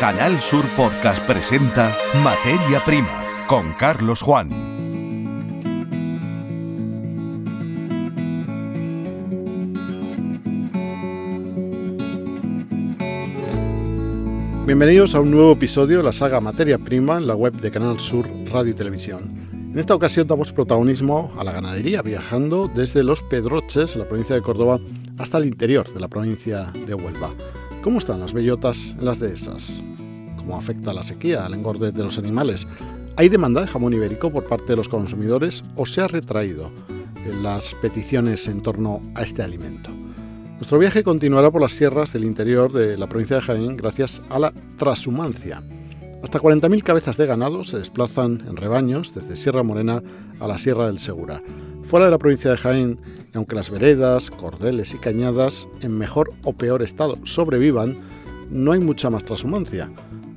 Canal Sur Podcast presenta Materia Prima con Carlos Juan. Bienvenidos a un nuevo episodio de la saga Materia Prima en la web de Canal Sur Radio y Televisión. En esta ocasión damos protagonismo a la ganadería, viajando desde Los Pedroches, la provincia de Córdoba, hasta el interior de la provincia de Huelva. ¿Cómo están las bellotas en las dehesas? ¿Cómo afecta la sequía al engorde de los animales? ¿Hay demanda de jamón ibérico por parte de los consumidores o se ha retraído las peticiones en torno a este alimento? Nuestro viaje continuará por las sierras del interior de la provincia de Jaén gracias a la transhumancia. Hasta 40.000 cabezas de ganado se desplazan en rebaños desde Sierra Morena a la Sierra del Segura. Fuera de la provincia de Jaén, aunque las veredas, cordeles y cañadas, en mejor o peor estado, sobrevivan, no hay mucha más transhumancia.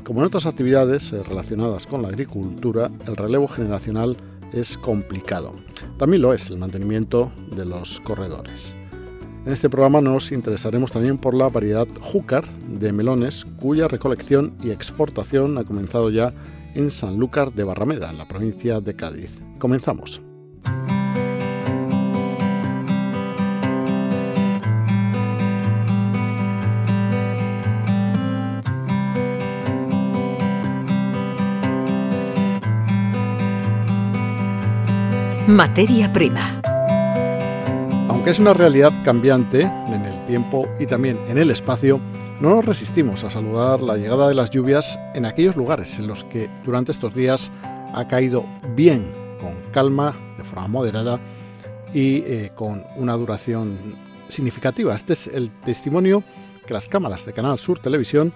Como en otras actividades relacionadas con la agricultura, el relevo generacional es complicado. También lo es el mantenimiento de los corredores. En este programa nos interesaremos también por la variedad Júcar de melones, cuya recolección y exportación ha comenzado ya en Sanlúcar de Barrameda, en la provincia de Cádiz. Comenzamos. Materia prima. Aunque es una realidad cambiante en el tiempo y también en el espacio, no nos resistimos a saludar la llegada de las lluvias en aquellos lugares en los que durante estos días ha caído bien, con calma, de forma moderada y eh, con una duración significativa. Este es el testimonio que las cámaras de Canal Sur Televisión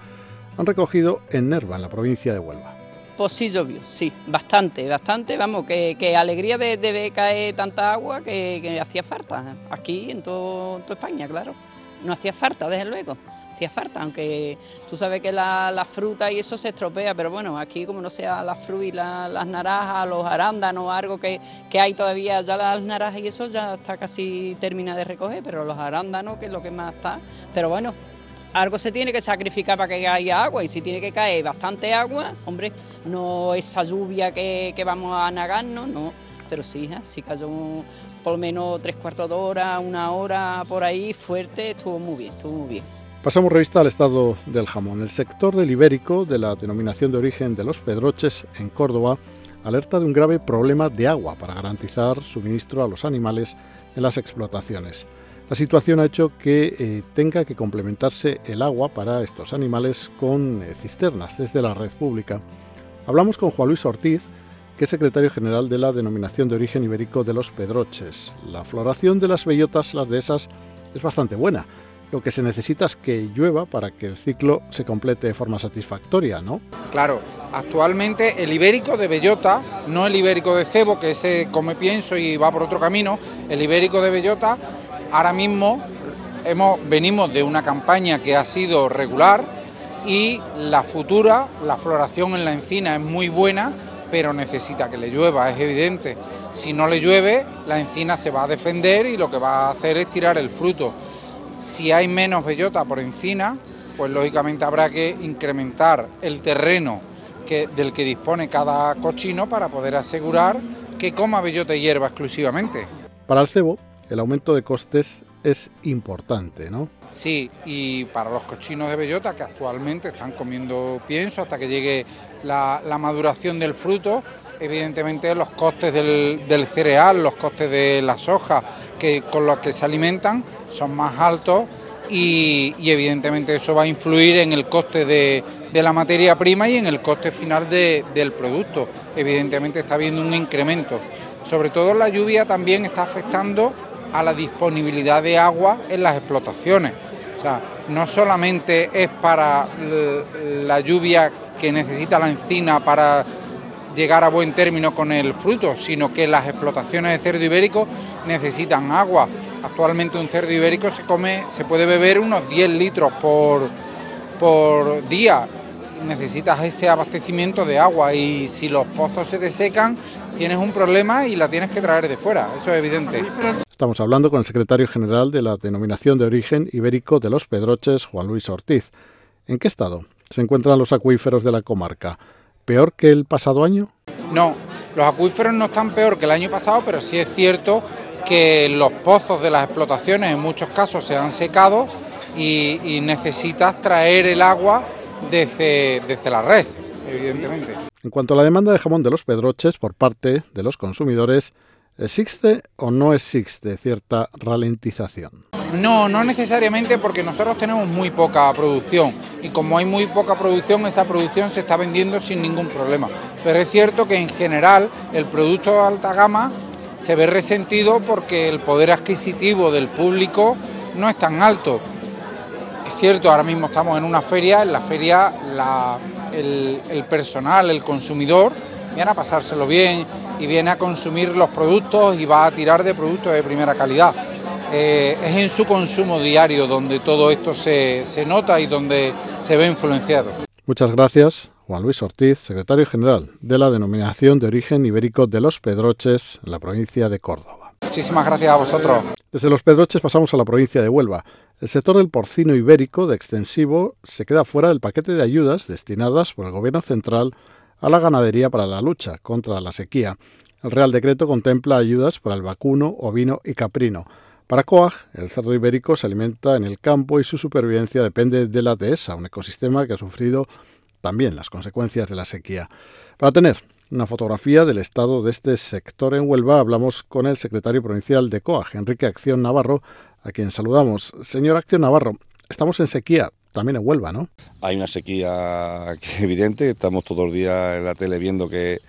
han recogido en Nerva, en la provincia de Huelva. Pues sí llovió, sí, bastante, bastante, vamos, que, alegría de, de, caer tanta agua que, hacía falta, aquí en toda España, claro, no hacía falta, desde luego, hacía falta, aunque tú sabes que la, fruta y eso se estropea, pero bueno, aquí como no sea la fruta y las naranjas, los arándanos, algo que, que hay todavía, ya las naranjas y eso ya está casi terminada de recoger, pero los arándanos, que es lo que más está, pero bueno, algo se tiene que sacrificar para que haya agua y si tiene que caer bastante agua, hombre, no esa lluvia que, vamos a nagarnos, no, pero sí, si cayó por lo menos tres cuartos de hora, una hora por ahí fuerte, estuvo muy bien, estuvo muy bien. Pasamos revista al estado del jamón. El sector del ibérico de la denominación de origen de los Pedroches en Córdoba alerta de un grave problema de agua para garantizar suministro a los animales en las explotaciones. La situación ha hecho que eh, tenga que complementarse el agua para estos animales con eh, cisternas desde la red pública. Hablamos con Juan Luis Ortiz, que es secretario general de la denominación de origen ibérico de los Pedroches. La floración de las bellotas, las de esas, es bastante buena. Lo que se necesita es que llueva para que el ciclo se complete de forma satisfactoria, ¿no? Claro, actualmente el ibérico de bellota, no el ibérico de cebo, que ese come pienso y va por otro camino, el ibérico de bellota Ahora mismo venimos de una campaña que ha sido regular y la futura, la floración en la encina es muy buena, pero necesita que le llueva, es evidente. Si no le llueve, la encina se va a defender y lo que va a hacer es tirar el fruto. Si hay menos bellota por encina, pues lógicamente habrá que incrementar el terreno del que dispone cada cochino para poder asegurar que coma bellota y hierba exclusivamente. Para el cebo, el aumento de costes es importante, ¿no? Sí, y para los cochinos de bellota que actualmente están comiendo pienso hasta que llegue la, maduración del fruto, evidentemente los costes del, cereal, los costes de la soja que, con los que se alimentan son más altos y, evidentemente eso va a influir en el coste de, la materia prima y en el coste final del producto. Evidentemente está habiendo un incremento. Sobre todo la lluvia también está afectando a la disponibilidad de agua en las explotaciones. O sea, no solamente es para la lluvia que necesita la encina para llegar a buen término con el fruto, sino que las explotaciones de cerdo ibérico necesitan agua. Actualmente un cerdo ibérico se come, se puede beber unos 10 litros por, por día. Necesitas ese abastecimiento de agua y si los pozos se desecan, tienes un problema y la tienes que traer de fuera, eso es evidente. Estamos hablando con el secretario general de la Denominación de Origen Ibérico de los Pedroches, Juan Luis Ortiz. ¿En qué estado se encuentran los acuíferos de la comarca. ¿Peor que el pasado año? No, los acuíferos no están peor que el año pasado, pero sí es cierto que los pozos de las explotaciones en muchos casos se han secado y, necesitas traer el agua desde, desde la red, evidentemente. En cuanto a la demanda de jamón de los pedroches por parte de los consumidores, ¿existe o no existe cierta ralentización? No, no necesariamente porque nosotros tenemos muy poca producción y como hay muy poca producción, esa producción se está vendiendo sin ningún problema. Pero es cierto que en general el producto de alta gama se ve resentido porque el poder adquisitivo del público no es tan alto. Es cierto, ahora mismo estamos en una feria, en la feria el, el personal, el consumidor, viene a pasárselo bien y viene a consumir los productos y va a tirar de productos de primera calidad. Eh, es en su consumo diario donde todo esto se, se nota y donde se ve influenciado. Muchas gracias, Juan Luis Ortiz, secretario general de la Denominación de Origen Ibérico de los Pedroches, en la provincia de Córdoba. Muchísimas gracias a vosotros. Desde los Pedroches pasamos a la provincia de Huelva. El sector del porcino ibérico de extensivo se queda fuera del paquete de ayudas destinadas por el Gobierno central a la ganadería para la lucha contra la sequía. El Real Decreto contempla ayudas para el vacuno, ovino y caprino. Para COAG, el cerdo ibérico se alimenta en el campo y su supervivencia depende de la dehesa, un ecosistema que ha sufrido también las consecuencias de la sequía. Para tener una fotografía del estado de este sector en Huelva, hablamos con el secretario provincial de COAG, Enrique Acción Navarro, a quien saludamos. Señor Acción Navarro, estamos en sequía, también en Huelva, ¿no? Hay una sequía evidente, estamos todos los días en la tele viendo que,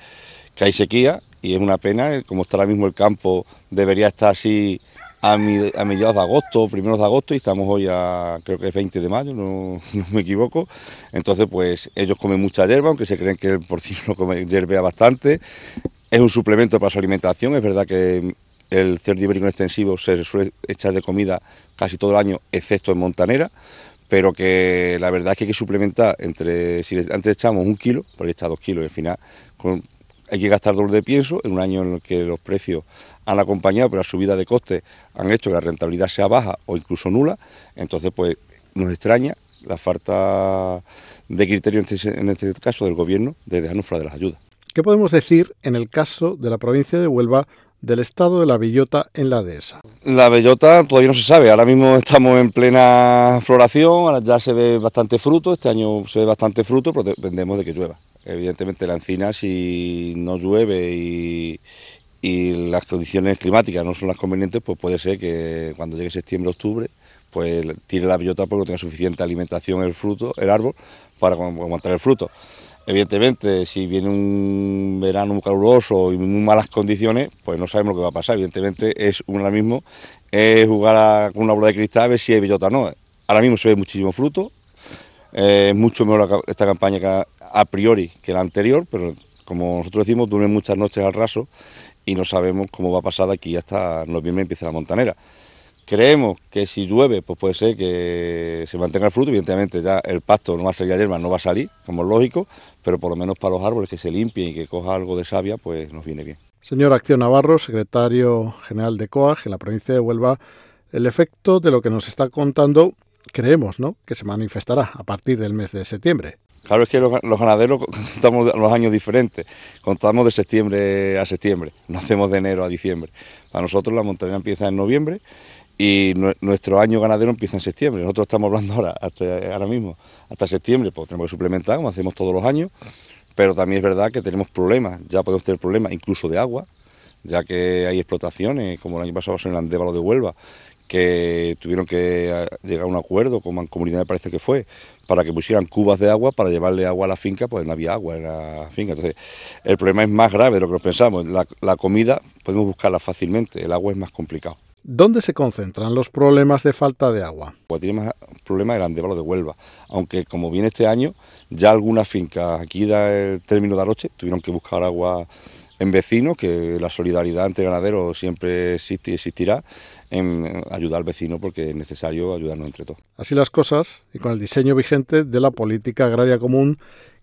hay sequía y es una pena, como está ahora mismo el campo, debería estar así a, mediados de agosto, primeros de agosto, y estamos hoy a, creo que es 20 de mayo, no, me equivoco. Entonces, pues ellos comen mucha hierba, aunque se creen que el porcino come hierbea bastante. Es un suplemento para su alimentación, es verdad que el cerdo ibérico extensivo se suele echar de comida casi todo el año, excepto en montanera, pero que la verdad es que hay que suplementar entre, si antes echamos un kilo, porque echa dos kilos y al final hay que gastar doble de pienso en un año en el que los precios han acompañado, pero la subida de costes han hecho que la rentabilidad sea baja o incluso nula, entonces pues nos extraña la falta de criterio este, en este, caso del gobierno de dejarnos fuera de las ayudas. ¿Qué podemos decir en el caso de la provincia de Huelva del estado de la bellota en la dehesa? La bellota todavía no se sabe, ahora mismo estamos en plena floración, ya se ve bastante fruto, este año se ve bastante fruto, pero dependemos de que llueva. Evidentemente la encina si no llueve y, las condiciones climáticas no son las convenientes, pues puede ser que cuando llegue septiembre, octubre, pues tire la bellota porque no tenga suficiente alimentación el fruto, el árbol, para aguantar el fruto. Evidentemente, si viene un verano muy caluroso y muy malas condiciones, pues no sabemos lo que va a pasar. Evidentemente, es ahora mismo jugar con una bola de cristal a ver si hay bellota o no. Ahora mismo se ve muchísimo fruto, es mucho mejor esta campaña que a priori que la anterior, pero como nosotros decimos, duermen muchas noches al raso y no sabemos cómo va a pasar de aquí hasta noviembre empieza la montanera. Creemos que si llueve, pues puede ser que se mantenga el fruto, evidentemente ya el pasto no va a salir a hierba, no va a salir, como es lógico, pero por lo menos para los árboles que se limpien y que coja algo de savia, pues nos viene bien. Señor Acción Navarro, secretario general de COAG en la provincia de Huelva, el efecto de lo que nos está contando creemos ¿no? que se manifestará a partir del mes de septiembre. Claro, es que los, ganaderos contamos los años diferentes, contamos de septiembre a septiembre, no hacemos de enero a diciembre. Para nosotros la montaña empieza en noviembre y nuestro año ganadero empieza en septiembre. Nosotros estamos hablando ahora, hasta, ahora mismo, hasta septiembre, pues tenemos que suplementar, como hacemos todos los años, pero también es verdad que tenemos problemas, ya podemos tener problemas incluso de agua, ya que hay explotaciones, como el año pasado en el Andévalo de Huelva, que tuvieron que eh, llegar a un acuerdo con Mancomunidad, me parece que fue, para que pusieran cubas de agua para llevarle agua a la finca, pues no había agua en la finca. Entonces, el problema es más grave de lo que pensamos. La, comida podemos buscarla fácilmente, el agua es más complicado. ¿Dónde se concentran los problemas de falta de agua? Pues tiene más problemas el Andévalo de Huelva, aunque como viene este año, ya algunas fincas, aquí da el término de Aroche, tuvieron que buscar agua en vecinos, que la solidaridad entre ganaderos siempre existe y existirá, en ayudar al vecino porque es necesario ayudarnos entre todos. Así las cosas, y con el diseño vigente de la política agraria común,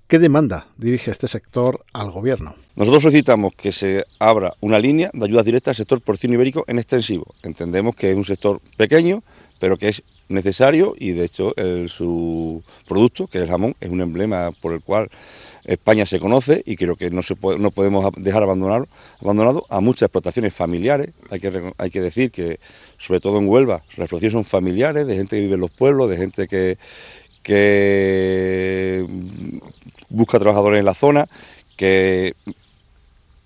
¿qué demanda dirige este sector al Gobierno? Nosotros solicitamos que se abra una línea de ayudas directas al sector porcino ibérico en extensivo. Entendemos que es un sector pequeño, pero que es necesario y de hecho su producto, que es el jamón, es un emblema por el cual España se conoce y creo que no, no podemos dejar abandonado, abandonado a muchas explotaciones familiares. Hay que, hay que decir que, sobre todo en Huelva, las explotaciones son familiares, de gente que vive en los pueblos, de gente que, que busca trabajadores en la zona, que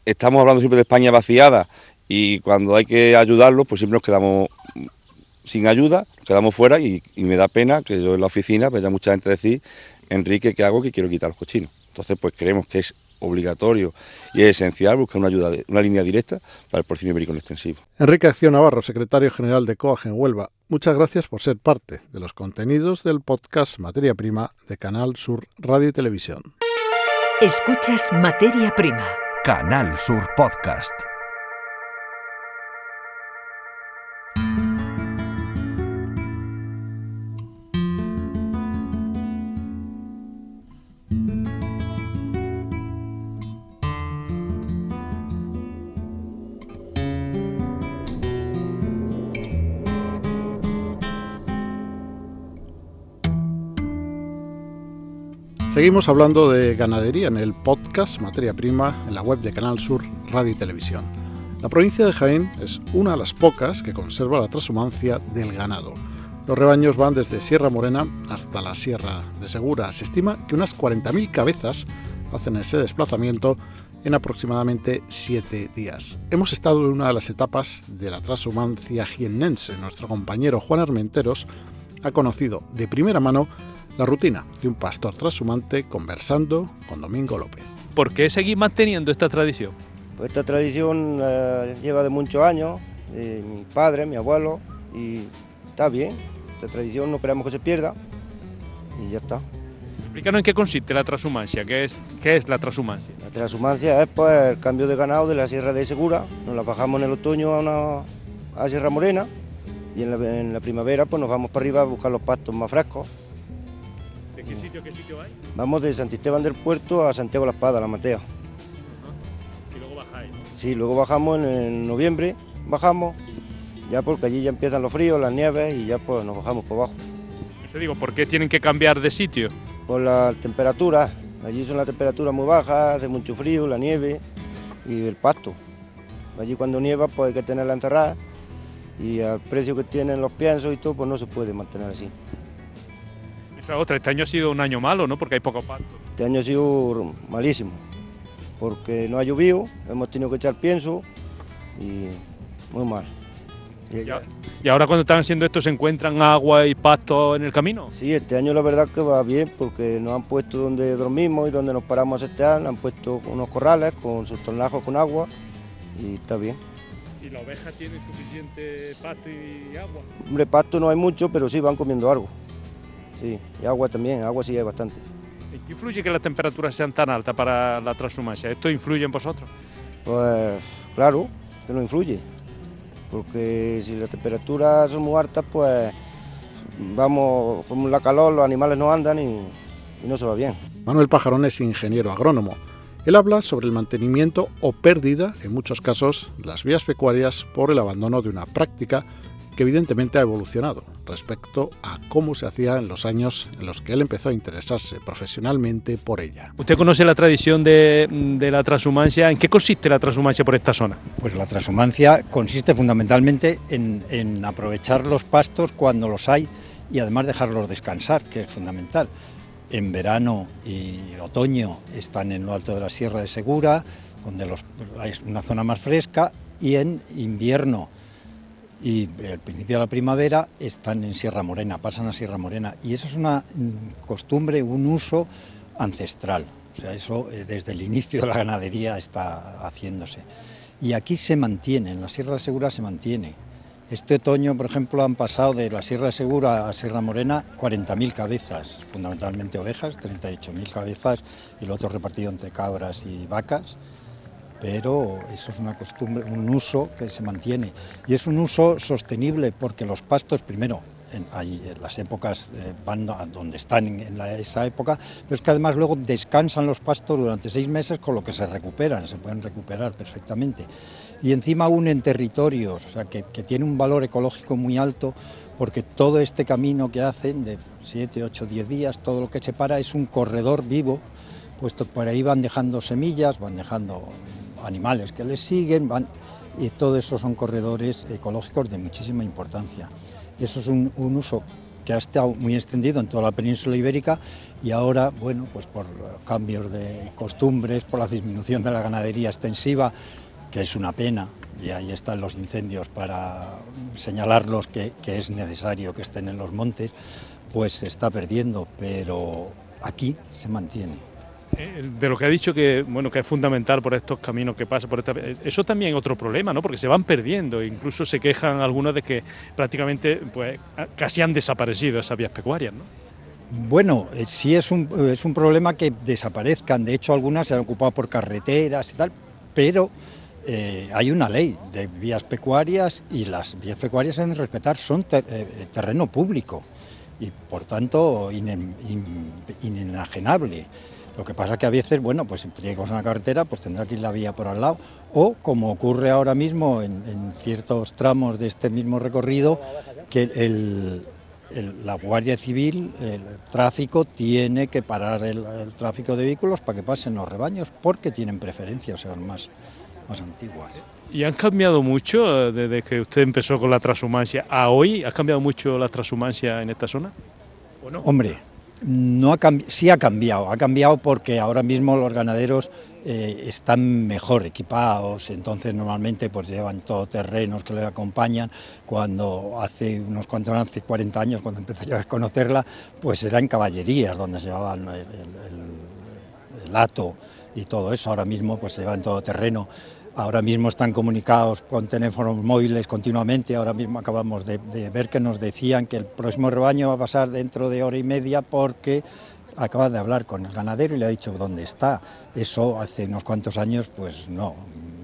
estamos hablando siempre de España vaciada y cuando hay que ayudarlos, pues siempre nos quedamos sin ayuda, nos quedamos fuera y, me da pena que yo en la oficina vaya mucha gente decir, Enrique, ¿qué hago? Que quiero quitar los cochinos. Entonces, pues creemos que es obligatorio y es esencial buscar una ayuda, una línea directa para el porcino ibérico extensivo. Enrique Acción Navarro, secretario general de COAG en Huelva, muchas gracias por ser parte de los contenidos del podcast Materia Prima de Canal Sur Radio y Televisión. Escuchas Materia Prima. Canal Sur Podcast. Seguimos hablando de ganadería en el podcast Materia Prima en la web de Canal Sur Radio y Televisión. La provincia de Jaén es una de las pocas que conserva la transhumancia del ganado. Los rebaños van desde Sierra Morena hasta la Sierra de Segura. Se estima que unas 40.000 cabezas hacen ese desplazamiento en aproximadamente 7 días. Hemos estado en una de las etapas de la transhumancia jiennense. Nuestro compañero Juan Armenteros ha conocido de primera mano la rutina de un pastor transhumante conversando con Domingo López. ¿Por qué seguir manteniendo esta tradición? Pues esta tradición eh, lleva de muchos años, mi padre, mi abuelo, y está bien. Esta tradición no esperamos que se pierda y ya está. Explícanos en qué consiste la transhumancia, ¿qué es, qué es la transhumancia? La transhumancia es pues, el cambio de ganado de la Sierra de Segura, nos la bajamos en el otoño a, una, a Sierra Morena y en la, en la primavera pues nos vamos para arriba a buscar los pastos más frescos qué sitio, qué sitio hay? Vamos de Santisteban del Puerto a Santiago la Espada, la Matea. Y luego bajáis. Sí, luego bajamos en, noviembre, bajamos, ya porque allí ya empiezan los fríos, las nieves y ya pues nos bajamos por abajo. Eso digo, ¿por qué tienen que cambiar de sitio? Por las temperaturas, allí son las temperaturas muy bajas, hace mucho frío, la nieve y el pasto. Allí cuando nieva pues hay que tenerla encerrada y al precio que tienen los piensos y todo pues no se puede mantener así otra, este año ha sido un año malo, ¿no? Porque hay poco pasto. Este año ha sido malísimo, porque no ha llovido, hemos tenido que echar pienso y muy mal. Y, ahora cuando están haciendo esto se encuentran agua y pasto en el camino? Sí, este año la verdad que va bien porque nos han puesto donde dormimos y donde nos paramos a estear, han puesto unos corrales con sus tornajos con agua y está bien. ¿Y la oveja tiene suficiente pasto y agua? Hombre, pasto no hay mucho, pero sí van comiendo algo. Sí, y agua también, agua sí hay bastante. ¿Y qué influye que las temperaturas sean tan altas para la transhumancia? ¿Esto influye en vosotros? Pues claro, que no influye, porque si las temperaturas son muy altas, pues vamos, con la calor los animales no andan y, y no se va bien. Manuel Pajarón es ingeniero agrónomo. Él habla sobre el mantenimiento o pérdida, en muchos casos, de las vías pecuarias por el abandono de una práctica que evidentemente ha evolucionado respecto a cómo se hacía en los años en los que él empezó a interesarse profesionalmente por ella. ¿Usted conoce la tradición de, la transhumancia? ¿En qué consiste la transhumancia por esta zona? Pues la transhumancia consiste fundamentalmente en, aprovechar los pastos cuando los hay y además dejarlos descansar, que es fundamental. En verano y otoño están en lo alto de la Sierra de Segura, donde los, hay una zona más fresca, y en invierno y al principio de la primavera están en Sierra Morena, pasan a Sierra Morena y eso es una mm, costumbre, un uso ancestral, o sea, eso eh, desde el inicio de la ganadería está haciéndose. Y aquí se mantiene, en la Sierra Segura se mantiene. Este otoño, por ejemplo, han pasado de la Sierra Segura a Sierra Morena 40.000 cabezas, fundamentalmente ovejas, 38.000 cabezas y lo otro repartido entre cabras y vacas pero eso es una costumbre, un uso que se mantiene y es un uso sostenible porque los pastos, primero, en, las épocas eh, van donde están en, esa época, pero es que además luego descansan los pastos durante seis meses con lo que se recuperan, se pueden recuperar perfectamente. Y encima unen territorios, o sea, que, que tiene un valor ecológico muy alto porque todo este camino que hacen de 7, 8, 10 días, todo lo que separa es un corredor vivo, puesto por ahí van dejando semillas, van dejando animales que les siguen, van, y todo eso son corredores ecológicos de muchísima importancia. Eso es un, uso que ha estado muy extendido en toda la península ibérica y ahora, bueno, pues por cambios de costumbres, por la disminución de la ganadería extensiva, que es una pena, y ahí están los incendios para señalarlos que, que es necesario que estén en los montes, pues se está perdiendo, pero aquí se mantiene. Eh, De lo que ha dicho que bueno que es fundamental por estos caminos que pasa por esta, eh, eso también es otro problema, ¿no? Porque se van perdiendo, incluso se quejan algunos de que prácticamente pues casi han desaparecido esas vías pecuarias, ¿no? Bueno, eh, sí es un, es un problema que desaparezcan. De hecho, algunas se han ocupado por carreteras y tal, pero hay una ley de vías pecuarias y las vías pecuarias deben respetar, son ter- terreno público y por tanto inen- in- inenajenable. Lo que pasa que a veces, bueno, pues si llegamos a una carretera, pues tendrá que ir la vía por al lado. O como ocurre ahora mismo en, en ciertos tramos de este mismo recorrido, que el, el- la Guardia Civil, el tráfico, tiene que parar el, el tráfico de vehículos para que pasen los rebaños, porque tienen preferencia, o sea, más, más antiguas. ¿Y han cambiado mucho eh, desde que usted empezó con la transhumancia a hoy? ¿Ha cambiado mucho la transhumancia en esta zona? ¿O no? Hombre, no ha sí ha cambiado, ha cambiado porque ahora mismo los ganaderos eh, están mejor equipados, entonces normalmente pues llevan todoterrenos que les acompañan. Cuando hace unos cuantos hace 40 años, cuando empecé yo a conocerla, pues era en caballerías donde se llevaban el, el- y todo eso. Ahora mismo pues se lleva en todoterreno. Ahora mismo están comunicados con teléfonos móviles continuamente. Ahora mismo acabamos de, ver que nos decían que el próximo rebaño va a pasar dentro de hora y media porque acaba de hablar con el ganadero y le ha dicho dónde está. Eso hace unos cuantos años, pues no.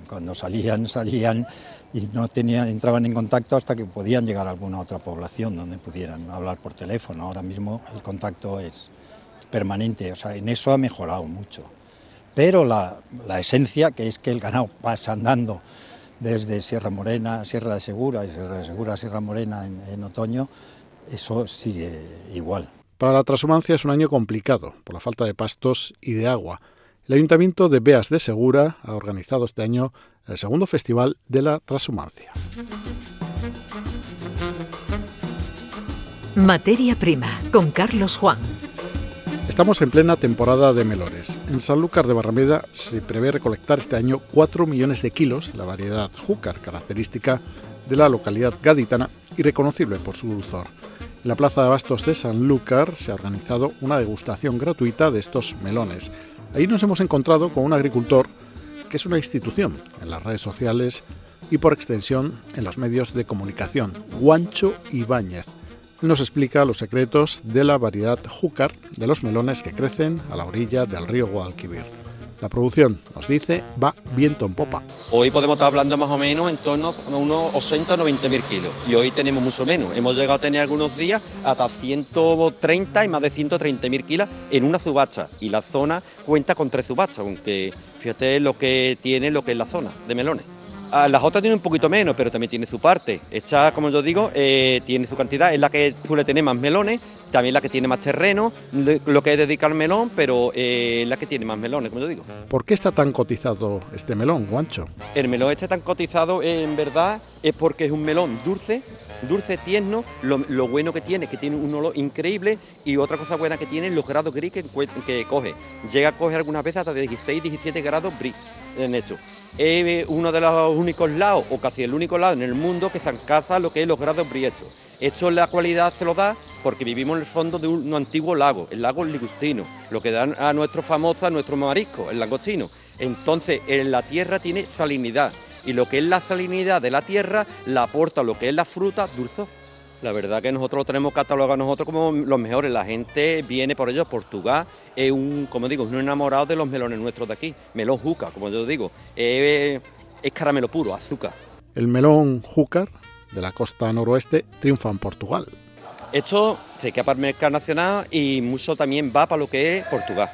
Cuando salían, salían y no tenían, entraban en contacto hasta que podían llegar a alguna otra población donde pudieran hablar por teléfono. Ahora mismo el contacto es permanente, o sea, en eso ha mejorado mucho pero la, la esencia, que es que el ganado pasa andando desde Sierra Morena, Sierra de Segura y Sierra de Segura a Sierra Morena en, en otoño, eso sigue igual. Para la transhumancia es un año complicado por la falta de pastos y de agua. El Ayuntamiento de Beas de Segura ha organizado este año el segundo festival de la transhumancia. Materia prima con Carlos Juan. Estamos en plena temporada de melones. En Sanlúcar de Barrameda se prevé recolectar este año 4 millones de kilos, la variedad júcar, característica de la localidad gaditana y reconocible por su dulzor. En la Plaza de Abastos de Sanlúcar se ha organizado una degustación gratuita de estos melones. Ahí nos hemos encontrado con un agricultor que es una institución en las redes sociales y por extensión en los medios de comunicación, Guancho Ibáñez. Nos explica los secretos de la variedad júcar de los melones que crecen a la orilla del río Guadalquivir. La producción, nos dice, va viento en popa. Hoy podemos estar hablando más o menos en torno a unos 80 o 90 mil kilos y hoy tenemos mucho menos. Hemos llegado a tener algunos días hasta 130 y más de 130 mil kilos en una subasta y la zona cuenta con tres subastas, aunque fíjate lo que tiene lo que es la zona de melones. Ah, Las otras tienen un poquito menos, pero también tiene su parte. Esta, como yo digo, eh, tiene su cantidad. Es la que suele tener más melones, también la que tiene más terreno, lo que es dedicar al melón, pero eh, es la que tiene más melones, como yo digo. ¿Por qué está tan cotizado este melón, Guancho? El melón este tan cotizado eh, en verdad es porque es un melón dulce, dulce, tierno, lo, lo bueno que tiene, que tiene un olor increíble y otra cosa buena que tiene los grados gris que coge. Llega a coger algunas veces hasta 16, 17 grados gris en esto. Es eh, uno de los únicos lados, o casi el único lado en el mundo que se alcanza lo que es los grados gris estos. Esto la cualidad se lo da porque vivimos en el fondo de un, antiguo lago, el lago Ligustino, lo que dan a nuestro famoso, a nuestro marisco, el langostino. Entonces, en la tierra tiene salinidad y lo que es la salinidad de la tierra la aporta lo que es la fruta dulzor. La verdad que nosotros lo tenemos catalogado nosotros como los mejores. La gente viene por ellos. Portugal es un, como digo, es un enamorado de los melones nuestros de aquí. Melón juca, como yo digo. Es caramelo puro, azúcar. El melón júcar de la costa noroeste triunfa en Portugal. Esto se queda para el mercado nacional y mucho también va para lo que es Portugal.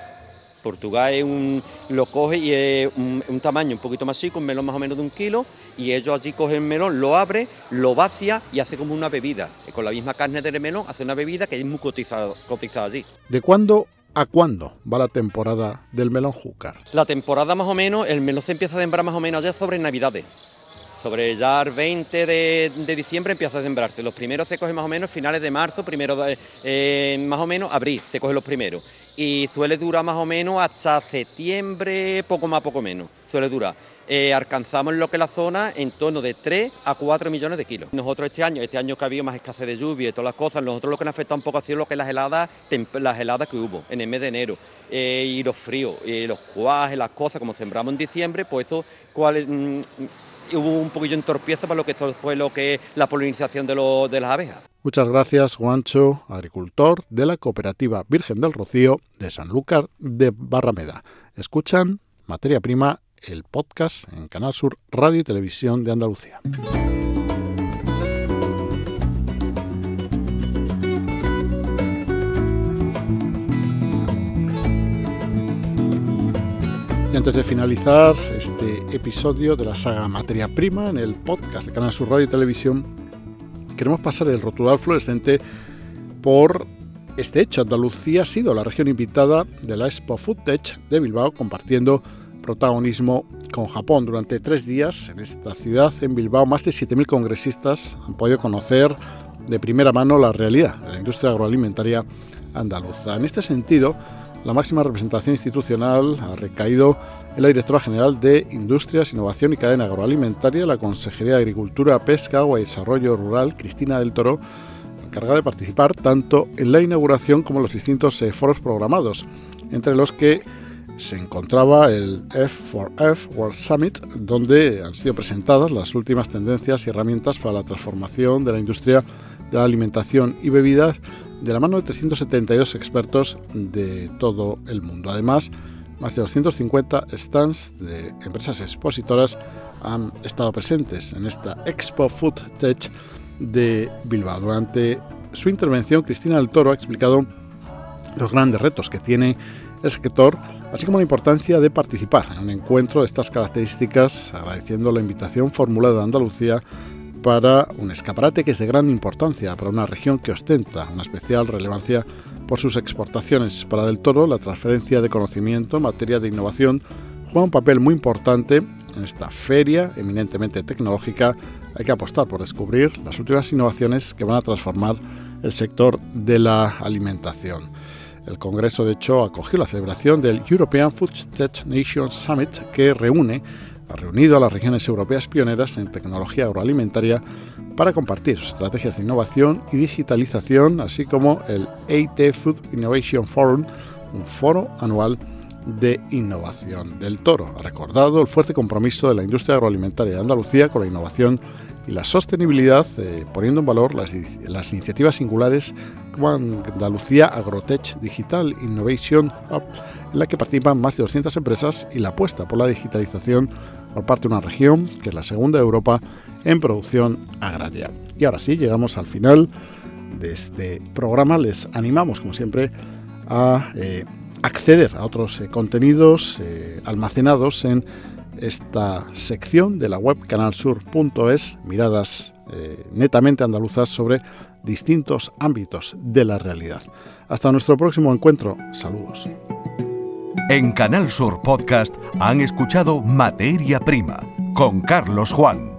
Portugal es un, lo coge y es un, un tamaño un poquito más chico, un melón más o menos de un kilo, y ellos allí cogen el melón, lo abre, lo vacía y hace como una bebida. Con la misma carne del melón hace una bebida que es muy cotizada, cotizada allí. ¿De cuándo a cuándo va la temporada del melón júcar? La temporada más o menos, el melón se empieza a sembrar más o menos ya sobre Navidades. Sobre ya el 20 de, de diciembre empieza a sembrarse. Los primeros se cogen más o menos finales de marzo, primero eh, más o menos abril se cogen los primeros. Y suele durar más o menos hasta septiembre, poco más, poco menos. Suele durar. Eh, alcanzamos lo que la zona en torno de 3 a 4 millones de kilos. Nosotros este año, este año que ha habido más escasez de lluvia y todas las cosas, nosotros lo que nos afecta un poco ha sido lo que las heladas, las heladas que hubo en el mes de enero eh, y los fríos, y los cuajes, las cosas, como sembramos en diciembre, pues eso cuál, mm, hubo un poquillo en torpieza para lo que fue lo que la polinización de, lo- de las abejas. Muchas gracias, Juancho, agricultor de la cooperativa Virgen del Rocío de Sanlúcar de Barrameda. Escuchan Materia Prima, el podcast en Canal Sur Radio y Televisión de Andalucía. Y antes de finalizar este episodio de la saga Materia Prima en el podcast de Canal Sur Radio y Televisión, queremos pasar el rotulador fluorescente por este hecho. Andalucía ha sido la región invitada de la Expo Foodtech de Bilbao, compartiendo protagonismo con Japón. Durante tres días en esta ciudad, en Bilbao, más de 7.000 congresistas han podido conocer de primera mano la realidad de la industria agroalimentaria andaluza. En este sentido, la máxima representación institucional ha recaído en la directora general de Industrias, Innovación y Cadena Agroalimentaria, la Consejería de Agricultura, Pesca, Agua y Desarrollo Rural, Cristina del Toro, encargada de participar tanto en la inauguración como en los distintos eh, foros programados, entre los que se encontraba el F4F World Summit, donde han sido presentadas las últimas tendencias y herramientas para la transformación de la industria de la alimentación y bebidas de la mano de 372 expertos de todo el mundo. Además, más de 250 stands de empresas expositoras han estado presentes en esta Expo Food Tech de Bilbao. Durante su intervención, Cristina del Toro ha explicado los grandes retos que tiene el sector, así como la importancia de participar en un encuentro de estas características, agradeciendo la invitación formulada a Andalucía para un escaparate que es de gran importancia para una región que ostenta una especial relevancia por sus exportaciones. Para Del Toro, la transferencia de conocimiento en materia de innovación juega un papel muy importante en esta feria eminentemente tecnológica. Hay que apostar por descubrir las últimas innovaciones que van a transformar el sector de la alimentación. El Congreso, de hecho, acogió la celebración del European Food Tech Nation Summit, que reúne, ha reunido a las regiones europeas pioneras en tecnología agroalimentaria para compartir sus estrategias de innovación y digitalización, así como el AT Food Innovation Forum, un foro anual de innovación. Del Toro ha recordado el fuerte compromiso de la industria agroalimentaria de Andalucía con la innovación y la sostenibilidad, eh, poniendo en valor las, iniciativas singulares Andalucía Agrotech Digital Innovation Hub, en la que participan más de 200 empresas y la apuesta por la digitalización por parte de una región que es la segunda de Europa en producción agraria. Y ahora sí, llegamos al final de este programa. Les animamos, como siempre, a eh, acceder a otros eh, contenidos eh, almacenados en esta sección de la web canalsur.es, miradas netamente andaluzas sobre distintos ámbitos de la realidad. Hasta nuestro próximo encuentro. Saludos. En Canal Sur Podcast han escuchado Materia Prima con Carlos Juan.